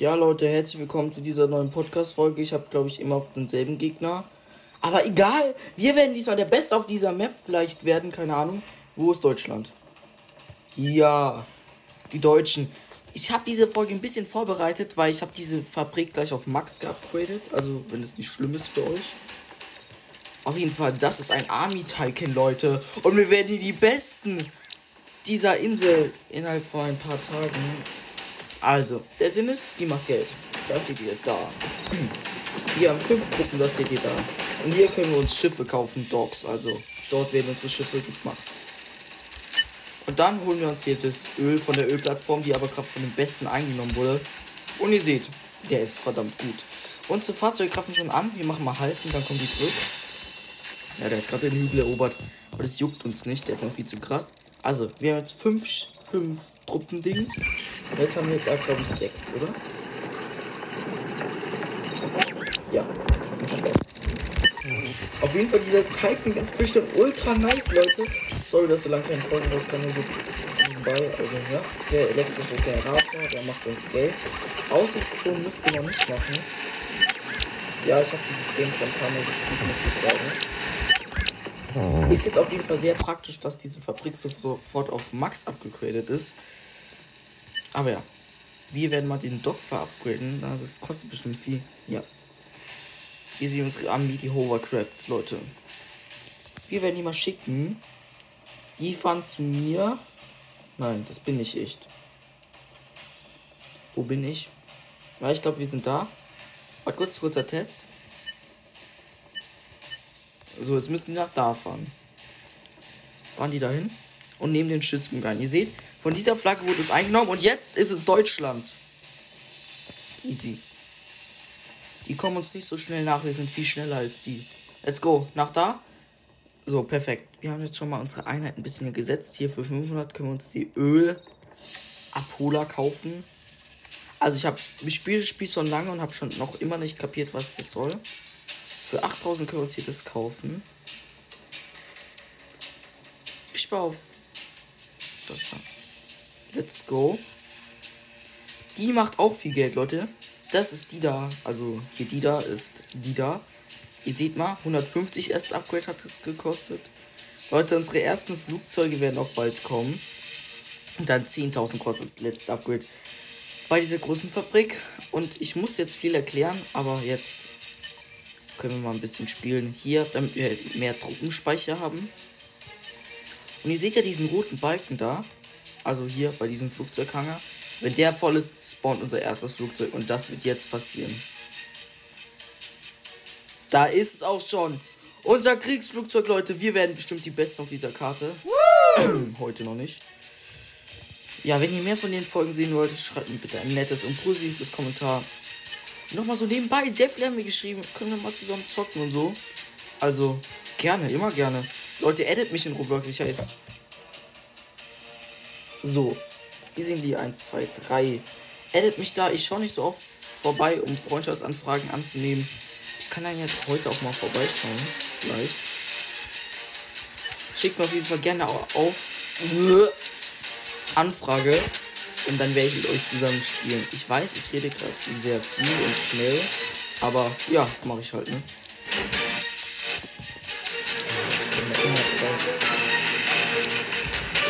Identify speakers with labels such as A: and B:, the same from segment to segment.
A: Ja, Leute, herzlich willkommen zu dieser neuen Podcast-Folge. Ich habe, glaube ich, immer denselben Gegner. Aber egal, wir werden diesmal der Beste auf dieser Map vielleicht werden, keine Ahnung. Wo ist Deutschland? Ja, die Deutschen. Ich habe diese Folge ein bisschen vorbereitet, weil ich habe diese Fabrik gleich auf Max geupgradet. Also, wenn es nicht schlimm ist für euch. Auf jeden Fall, das ist ein Army-Tycoon, Leute. Und wir werden die Besten dieser Insel innerhalb von ein paar Tagen. Also, der Sinn ist, die macht Geld. Das seht ihr da. Wir haben fünf Gruppen, das seht ihr da. Und hier können wir uns Schiffe kaufen, Dogs. Also, dort werden unsere Schiffe gemacht. Und dann holen wir uns hier das Öl von der Ölplattform, die aber gerade von den Besten eingenommen wurde. Und ihr seht, der ist verdammt gut. Unsere Fahrzeuge greifen schon an. Wir machen mal halten, dann kommen die zurück. Ja, der hat gerade den Hügel erobert. Aber das juckt uns nicht, der ist noch viel zu krass. Also, wir haben jetzt fünf, fünf Truppending. Jetzt haben wir da, glaube ich, sechs, oder? Ja, Auf jeden Fall, dieser Titan ist bestimmt ultra nice, Leute. Sorry, dass so lange keine Folgen rauskam, nur so nebenbei. Also, ja, der elektrische Generator, der macht uns Geld. Aussichtszone müsste man nicht machen. Ja, ich habe dieses Game schon ein paar Mal gespielt, muss ich sagen. Ist jetzt auf jeden Fall sehr praktisch, dass diese Fabrik sofort auf Max abgegradet ist. Aber ja, wir werden mal den Dock verupgraden. Das kostet bestimmt viel. Ja. Hier sehen unsere Army, die Hovercrafts, Leute. Wir werden die mal schicken. Die fahren zu mir. Nein, das bin nicht echt. Wo bin ich? Ja, ich glaube, wir sind da. Mal kurz, kurzer Test. So, jetzt müssen die nach da fahren. Fahren die dahin und nehmen den Stützpunkt ein. Ihr seht, von dieser Flagge wurde es eingenommen und jetzt ist es Deutschland. Easy. Die kommen uns nicht so schnell nach, wir sind viel schneller als die. Let's go, nach da. So, perfekt. Wir haben jetzt schon mal unsere Einheit ein bisschen gesetzt. Hier für 500 können wir uns die Öl-Abholer kaufen. Also ich habe, ich spiele das Spiel schon lange und habe schon noch immer nicht kapiert, was das soll. Für 8000 können wir uns hier das kaufen. Ich baue auf. Let's go. Die macht auch viel Geld, Leute. Das ist die da. Also hier die da ist die da. Ihr seht mal, 150 erst Upgrade hat es gekostet. Leute, unsere ersten Flugzeuge werden auch bald kommen. Und dann 10.000 kostet das letzte Upgrade bei dieser großen Fabrik. Und ich muss jetzt viel erklären, aber jetzt können wir mal ein bisschen spielen. Hier, damit wir mehr Truppenspeicher haben. Und ihr seht ja diesen roten Balken da. Also hier bei diesem Flugzeughanger. Wenn der voll ist, spawnt unser erstes Flugzeug. Und das wird jetzt passieren. Da ist es auch schon. Unser Kriegsflugzeug, Leute. Wir werden bestimmt die Besten auf dieser Karte. Heute noch nicht. Ja, wenn ihr mehr von den Folgen sehen wollt, schreibt mir bitte ein nettes und positives Kommentar. Nochmal so nebenbei, sehr viel haben wir geschrieben. Können wir mal zusammen zocken und so. Also, gerne, immer gerne. Leute, edit mich in Roblox. Ich jetzt. So. Hier sind die 1, 2, 3. Edit mich da. Ich schaue nicht so oft vorbei, um Freundschaftsanfragen anzunehmen. Ich kann dann jetzt heute auch mal vorbeischauen. Vielleicht. Schickt mir auf jeden Fall gerne auf. Anfrage. Und dann werde ich mit euch zusammen spielen. Ich weiß, ich rede gerade sehr viel und schnell. Aber ja, mache ich halt, ne?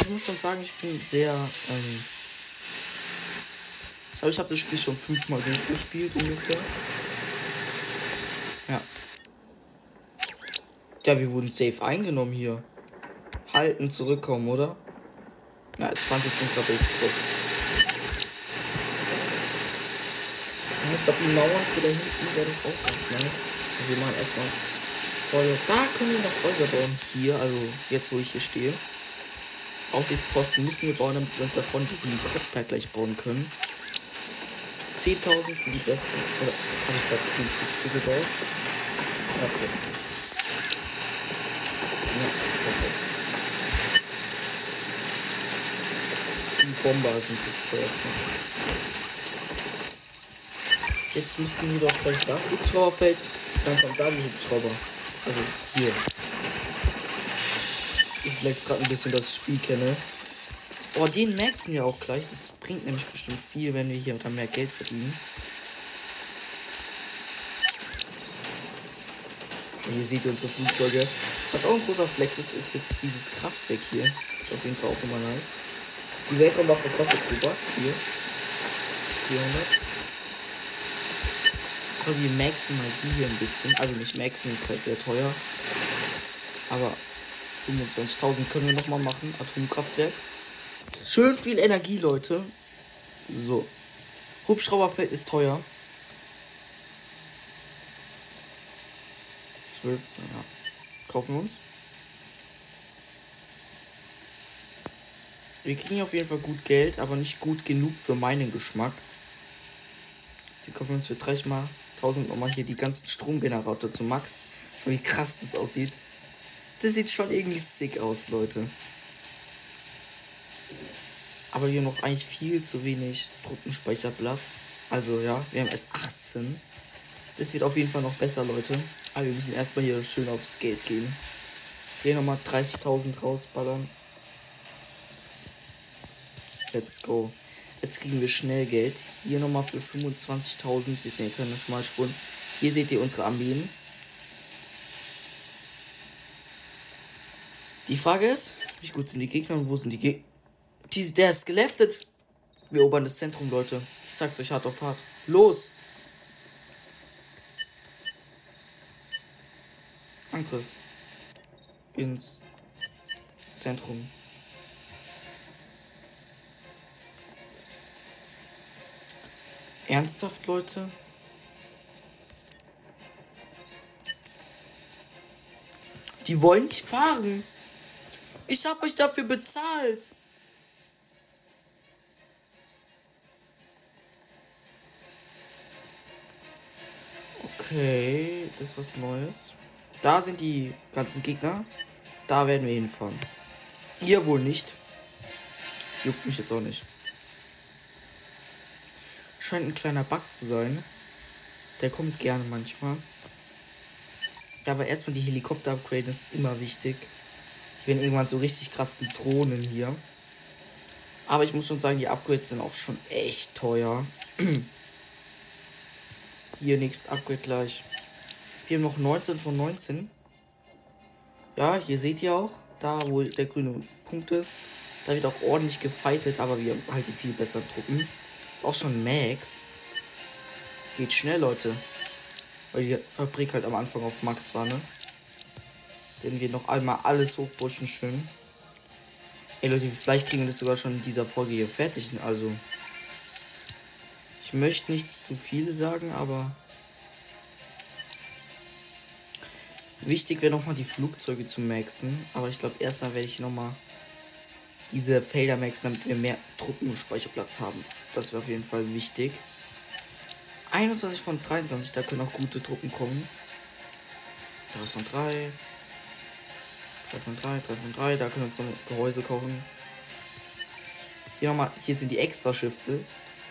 A: Ich muss schon sagen, ich bin sehr. Ähm ich glaube, ich habe das Spiel schon fünfmal durchgespielt ungefähr. Ja. Ja, wir wurden safe eingenommen hier. Halten, zurückkommen, oder? Ja, jetzt fahren sie zu unserer Base zurück. Ich glaube, die Mauern für da hinten wäre das auch ganz nice. Und wir machen erstmal voll. Da können wir noch Häuser bauen. Hier, also jetzt, wo ich hier stehe. Aussichtsposten müssen wir bauen, damit wir uns davon die Helikopter gleich bauen können. 10.000 sind die besten. Oder habe ich gerade das günstigste gebaut? Ja, jetzt. Ja, perfekt. Die Bomber sind das teuerste. Jetzt müssten wir doch gleich da Hubschrauber fällt. Dann kommt da die Hubschrauber. Also hier. Ich flex gerade ein bisschen das Spiel kenne. Oh, den maxen wir auch gleich. Das bringt nämlich bestimmt viel, wenn wir hier unter mehr Geld verdienen. Und hier seht ihr unsere Flugzeuge. Was auch ein großer Flex ist, ist jetzt dieses Kraftwerk hier. Ist auf jeden Fall auch immer nice. Die Weltraumwaffe kostet pro Bucks hier. 400. Aber wir maxen mal die hier ein bisschen. Also nicht maxen, ist halt sehr teuer. Aber 25.000 können wir nochmal machen. Atomkraftwerk. Schön viel Energie, Leute. So. Hubschrauberfeld ist teuer. 12, ja. Kaufen wir uns. Wir kriegen auf jeden Fall gut Geld, aber nicht gut genug für meinen Geschmack. Sie kaufen uns für 30 mal 1000 nochmal hier die ganzen Stromgenerator zu Max. Wie krass das aussieht. Das sieht schon irgendwie sick aus, Leute. Aber wir haben noch eigentlich viel zu wenig Truppenspeicherplatz. Also ja, wir haben erst 18. Das wird auf jeden Fall noch besser, Leute. Aber wir müssen erstmal hier schön aufs Geld gehen. Hier nochmal 30.000 rausballern. Let's go. Jetzt kriegen wir schnell Geld. Hier nochmal für 25.000. Wir sehen keine Schmalspuren. Hier seht ihr unsere Armeen. Die Frage ist, wie gut sind die Gegner und wo sind die Gegner? Der ist geleftet. Wir erobern das Zentrum, Leute. Ich sag's euch hart auf hart. Los! Angriff. Ins Zentrum. Ernsthaft, Leute? Die wollen nicht fahren. Ich hab euch dafür bezahlt. Okay, das ist was Neues. Da sind die ganzen Gegner. Da werden wir hinfahren. Ihr wohl nicht. Juckt mich jetzt auch nicht. Scheint ein kleiner Bug zu sein. Der kommt gerne manchmal. Aber erstmal die Helikopter-Upgrade ist immer wichtig. Ich bin irgendwann so richtig krassen Drohnen hier. Aber ich muss schon sagen, die Upgrades sind auch schon echt teuer. hier nächstes Upgrade gleich. Wir haben noch 19 von 19. Ja, hier seht ihr auch, da wo der grüne Punkt ist. Da wird auch ordentlich gefightet, aber wir haben halt die viel besseren Truppen. Ist auch schon Max. Es geht schnell, Leute. Weil die Fabrik halt am Anfang auf Max war, ne? Denn wir noch einmal alles hochpushen schön. Ey Leute, vielleicht kriegen wir das sogar schon in dieser Folge hier fertig. Also. Ich möchte nicht zu viel sagen, aber. Wichtig wäre nochmal die Flugzeuge zu maxen. Aber ich glaube, erstmal werde ich nochmal diese Felder maxen, damit wir mehr Truppenspeicherplatz haben. Das wäre auf jeden Fall wichtig. 21 von 23, da können auch gute Truppen kommen. 3 von 3. 3 von 3, 3 von 3, da können wir noch Gehäuse kaufen. Hier nochmal, hier sind die extra Schifte.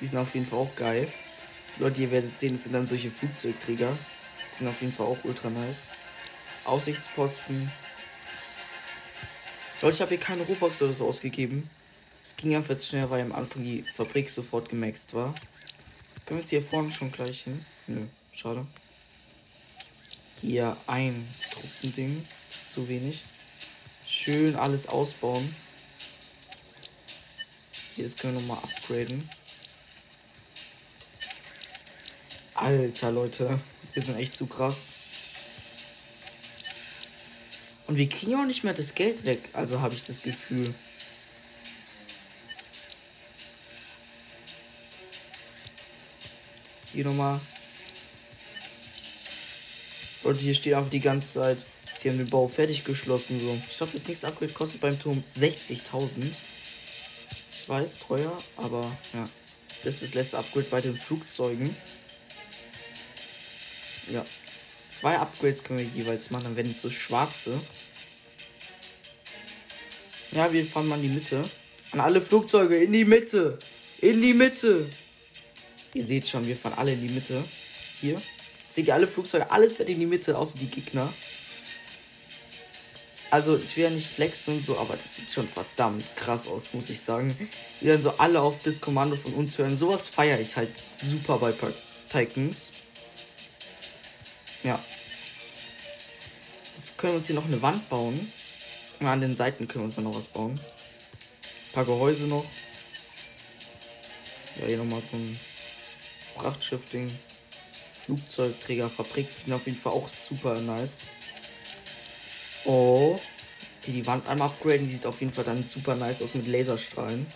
A: Die sind auf jeden Fall auch geil. Leute, ihr werdet sehen, es sind dann solche Flugzeugträger. Die sind auf jeden Fall auch ultra nice. Aussichtsposten. Leute, ich habe hier keine Robux oder so ausgegeben. Es ging einfach jetzt schnell, weil am Anfang die Fabrik sofort gemaxt war. Können wir jetzt hier vorne schon gleich hin? Nö, schade. Hier ein Truppending. Zu wenig. Schön alles ausbauen. Hier, das können wir nochmal upgraden. Alter, Leute. Wir sind echt zu krass. Und wir kriegen auch nicht mehr das Geld weg. Also habe ich das Gefühl. Hier nochmal. Und hier steht auch die ganze Zeit. Sie haben den Bau fertig geschlossen. So. Ich glaube, das nächste Upgrade kostet beim Turm 60.000. Ich weiß, teuer, aber ja. Das ist das letzte Upgrade bei den Flugzeugen. Ja. Zwei Upgrades können wir jeweils machen, dann werden es so schwarze. Ja, wir fahren mal in die Mitte. An alle Flugzeuge, in die Mitte. In die Mitte. Ihr seht schon, wir fahren alle in die Mitte. Hier. Seht ihr alle Flugzeuge? Alles fährt in die Mitte, außer die Gegner. also ich will ja nicht flexen und so, aber das sieht schon verdammt krass aus, muss ich sagen. Wie dann so alle auf das Kommando von uns hören. Sowas feiere ich halt super bei Titans. Ja. Jetzt können wir uns hier noch eine Wand bauen. Und an den Seiten können wir uns dann noch was bauen. Ein paar Gehäuse noch. Ja, hier nochmal so ein Frachtschiff-Ding. Flugzeugträgerfabrik. Die sind auf jeden Fall auch super nice. Oh. Hier die Wand einmal upgraden. Die sieht auf jeden Fall dann super nice aus mit Laserstrahlen.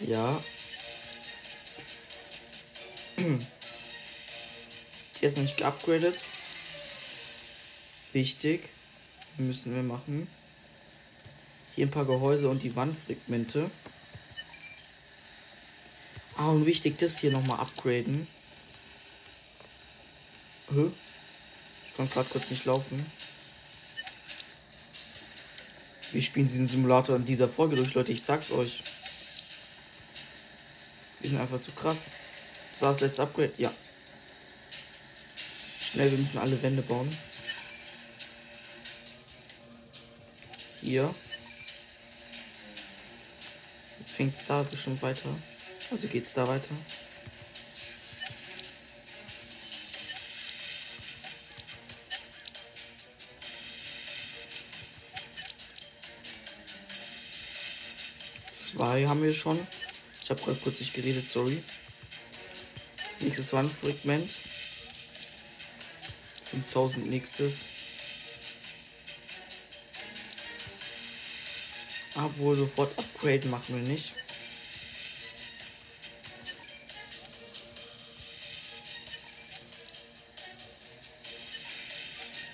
A: Ja. Die ist nicht geupgradet. Wichtig. Müssen wir machen. Hier ein paar Gehäuse und die Wandfragmente. Ah, und wichtig, das hier nochmal upgraden. Hä? Ich kann gerade kurz nicht laufen. Wir spielen diesen Simulator in dieser Folge durch, Leute. Ich sag's euch. Wir sind einfach zu krass. Das war das letzte Upgrade. Ja. Schnell, wir müssen alle Wände bauen. Hier. Jetzt fängt es da bestimmt weiter. Also geht's da weiter. Zwei haben wir schon. Ich habe gerade kurz nicht geredet, sorry. Nächstes Wandfragment. 5000 nächstes. Obwohl sofort Upgrade machen wir nicht.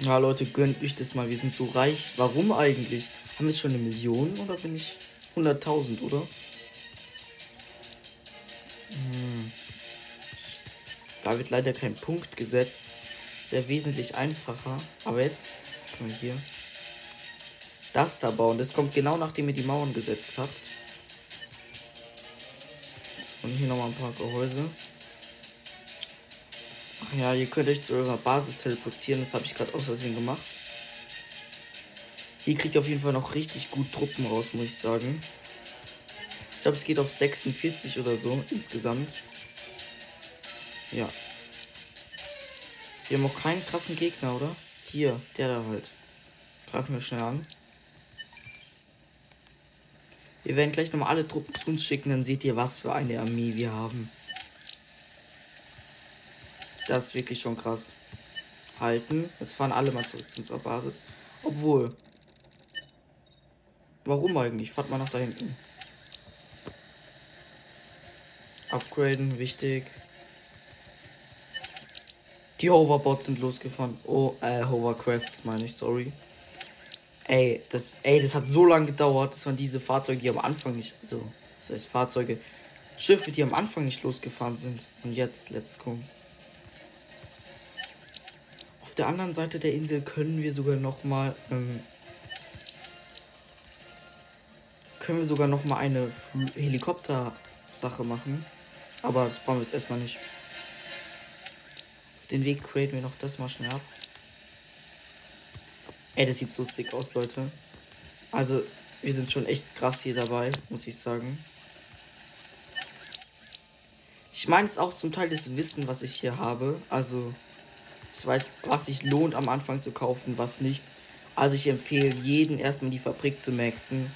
A: Ja, Leute, gönnt euch das mal. Wir sind so reich. Warum eigentlich? Haben wir schon eine Million oder bin ich 100.000, oder? Hm. Da wird leider kein Punkt gesetzt. Sehr wesentlich einfacher. Aber jetzt können wir hier das da bauen. Das kommt genau nachdem ihr die Mauern gesetzt habt. Und hier nochmal ein paar Gehäuse. Ach ja, ihr könnt euch zu eurer Basis teleportieren. Das habe ich gerade aus Versehen gemacht. Hier kriegt ihr auf jeden Fall noch richtig gut Truppen raus, muss ich sagen. Ich glaube, es geht auf 46 oder so insgesamt. Ja. Wir haben auch keinen krassen Gegner, oder? Hier, der da halt. Greifen wir schnell an. Wir werden gleich nochmal alle Truppen zu uns schicken, dann seht ihr, was für eine Armee wir haben. Das ist wirklich schon krass. Halten. Jetzt fahren alle mal zurück zu unserer Basis. Obwohl. Warum eigentlich? Fahrt mal nach da hinten. Upgraden, wichtig. Die Hoverbots sind losgefahren. Oh, äh, Hovercrafts meine ich, sorry. Ey, das, ey, das hat so lange gedauert. Das waren diese Fahrzeuge, die am Anfang nicht, so, das heißt Fahrzeuge, Schiffe, die am Anfang nicht losgefahren sind. Und jetzt, let's go. Auf der anderen Seite der Insel können wir sogar noch mal, ähm, können wir sogar noch mal eine Helikopter-Sache machen. Aber das brauchen wir jetzt erstmal nicht. Den Weg createn wir noch das mal schnell ab. Ey, das sieht so sick aus, Leute. Also, wir sind schon echt krass hier dabei, muss ich sagen. Ich meine es auch zum Teil das Wissen, was ich hier habe. Also, ich weiß, was sich lohnt am Anfang zu kaufen, was nicht. Also, ich empfehle jeden erstmal die Fabrik zu maxen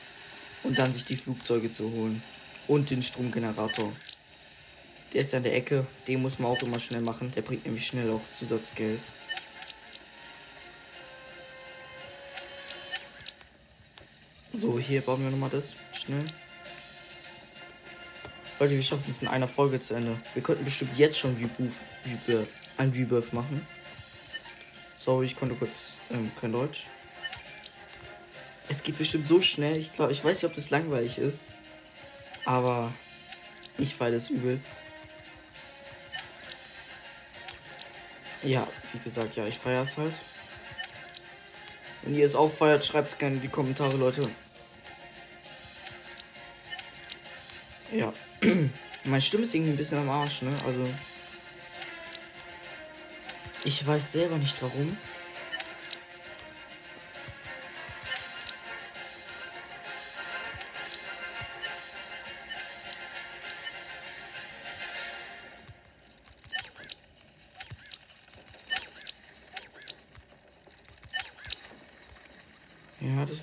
A: und dann sich die Flugzeuge zu holen. Und den Stromgenerator. Der ist an der Ecke. Den muss man auch immer schnell machen. Der bringt nämlich schnell auch Zusatzgeld. So, hier bauen wir nochmal das. Schnell. Leute, wir schaffen es in einer Folge zu Ende. Wir könnten bestimmt jetzt schon Rebirth, ein Rebirth machen. Sorry, ich konnte kurz ähm, kein Deutsch. Es geht bestimmt so schnell. Ich glaube, ich weiß nicht, ob das langweilig ist. Aber ich feiere das übelst. Ja, wie gesagt, ja, ich feiere es halt. Wenn ihr es auch feiert, schreibt es gerne in die Kommentare, Leute. Ja. Meine Stimme ist irgendwie ein bisschen am Arsch, ne? Also. Ich weiß selber nicht warum.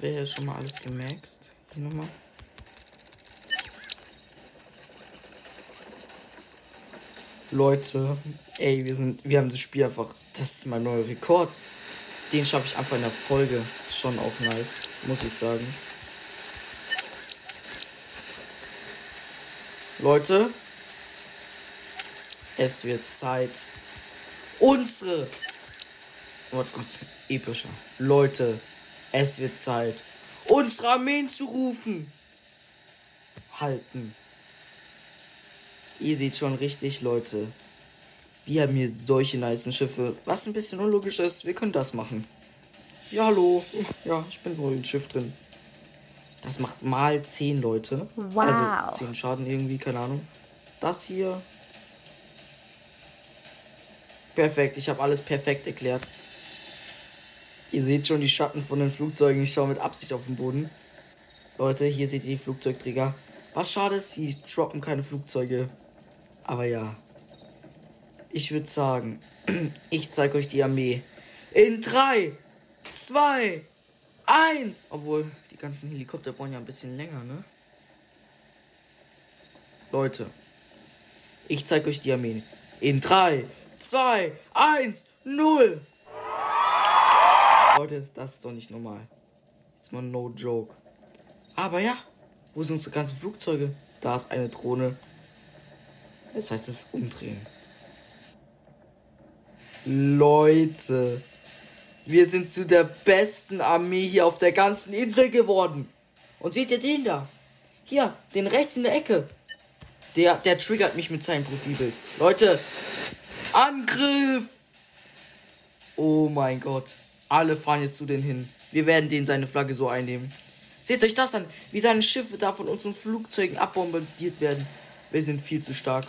A: Wäre ja schon mal alles gemaxt. Hier nochmal. Leute, ey, wir sind, wir haben das Spiel einfach, das ist mein neuer Rekord. Den schaffe ich einfach in der Folge. Schon auch nice, muss ich sagen. Leute, es wird Zeit, unsere, oh Gott, epischer. Leute, es wird Zeit, unsere Armeen zu rufen. Halten. Ihr seht schon richtig, Leute. Wir haben hier solche nice Schiffe. Was ein bisschen unlogisch ist, wir können das machen. Ja, hallo. Ja, ich bin wohl im Schiff drin. Das macht mal 10 Leute. Wow. Also 10 Schaden irgendwie, keine Ahnung. Das hier. Perfekt, ich habe alles perfekt erklärt. Ihr seht schon die Schatten von den Flugzeugen. Ich schaue mit Absicht auf den Boden. Leute, hier seht ihr die Flugzeugträger. Was schade ist, sie droppen keine Flugzeuge. Aber ja. Ich würde sagen, ich zeige euch die Armee. In 3, 2, 1. Obwohl, die ganzen Helikopter brauchen ja ein bisschen länger, ne? Leute, ich zeige euch die Armee. In 3, 2, 1, 0. Leute, das ist doch nicht normal. Jetzt mal no joke. Aber ja, wo sind unsere ganzen Flugzeuge? Da ist eine Drohne. Das heißt, es umdrehen. Leute, wir sind zu der besten Armee hier auf der ganzen Insel geworden. Und seht ihr den da? Hier, den rechts in der Ecke. Der, der triggert mich mit seinem Profilbild. Leute, Angriff! Oh mein Gott. Alle fahren jetzt zu den hin. Wir werden den seine Flagge so einnehmen. Seht euch das an, wie seine Schiffe da von unseren Flugzeugen abbombardiert werden. Wir sind viel zu stark.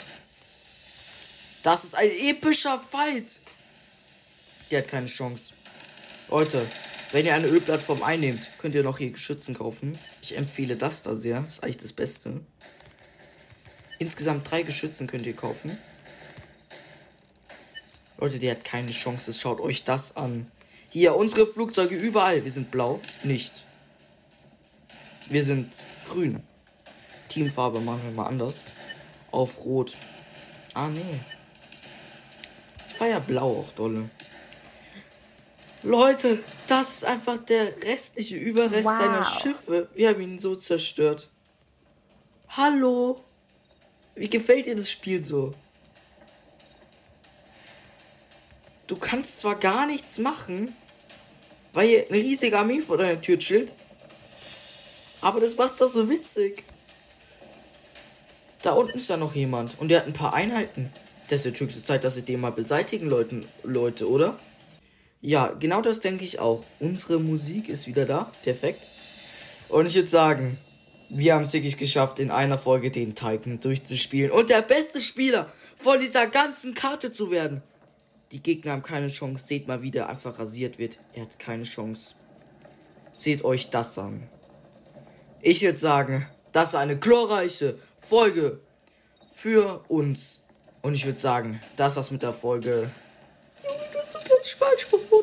A: Das ist ein epischer Fight. Der hat keine Chance. Leute, wenn ihr eine Ölplattform einnehmt, könnt ihr noch hier Geschützen kaufen. Ich empfehle das da sehr. Das ist eigentlich das Beste. Insgesamt drei Geschützen könnt ihr kaufen. Leute, der hat keine Chance. Schaut euch das an. Hier, unsere Flugzeuge überall. Wir sind blau. Nicht. Wir sind grün. Teamfarbe machen wir mal anders auf Rot. Ah, nee. Ich war ja blau auch dolle. Leute, das ist einfach der restliche Überrest wow. seiner Schiffe. Wir haben ihn so zerstört. Hallo? Wie gefällt dir das Spiel so? Du kannst zwar gar nichts machen, weil hier eine riesige Armee vor deiner Tür chillt, aber das macht's doch so witzig. Da unten ist da noch jemand. Und der hat ein paar Einheiten. Das ist die höchste Zeit, dass sie den mal beseitigen, Leuten, Leute, oder? Ja, genau das denke ich auch. Unsere Musik ist wieder da. Perfekt. Und ich würde sagen, wir haben es wirklich geschafft, in einer Folge den Titan durchzuspielen und der beste Spieler von dieser ganzen Karte zu werden. Die Gegner haben keine Chance. Seht mal, wie der einfach rasiert wird. Er hat keine Chance. Seht euch das an. Ich würde sagen, das ist eine glorreiche Folge für uns. Und ich würde sagen, das war's mit der Folge. Junge, hast so keinen Schmalspruch,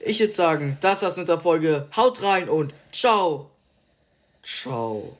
A: Ich würde sagen, das war's mit der Folge. Haut rein und ciao. Ciao.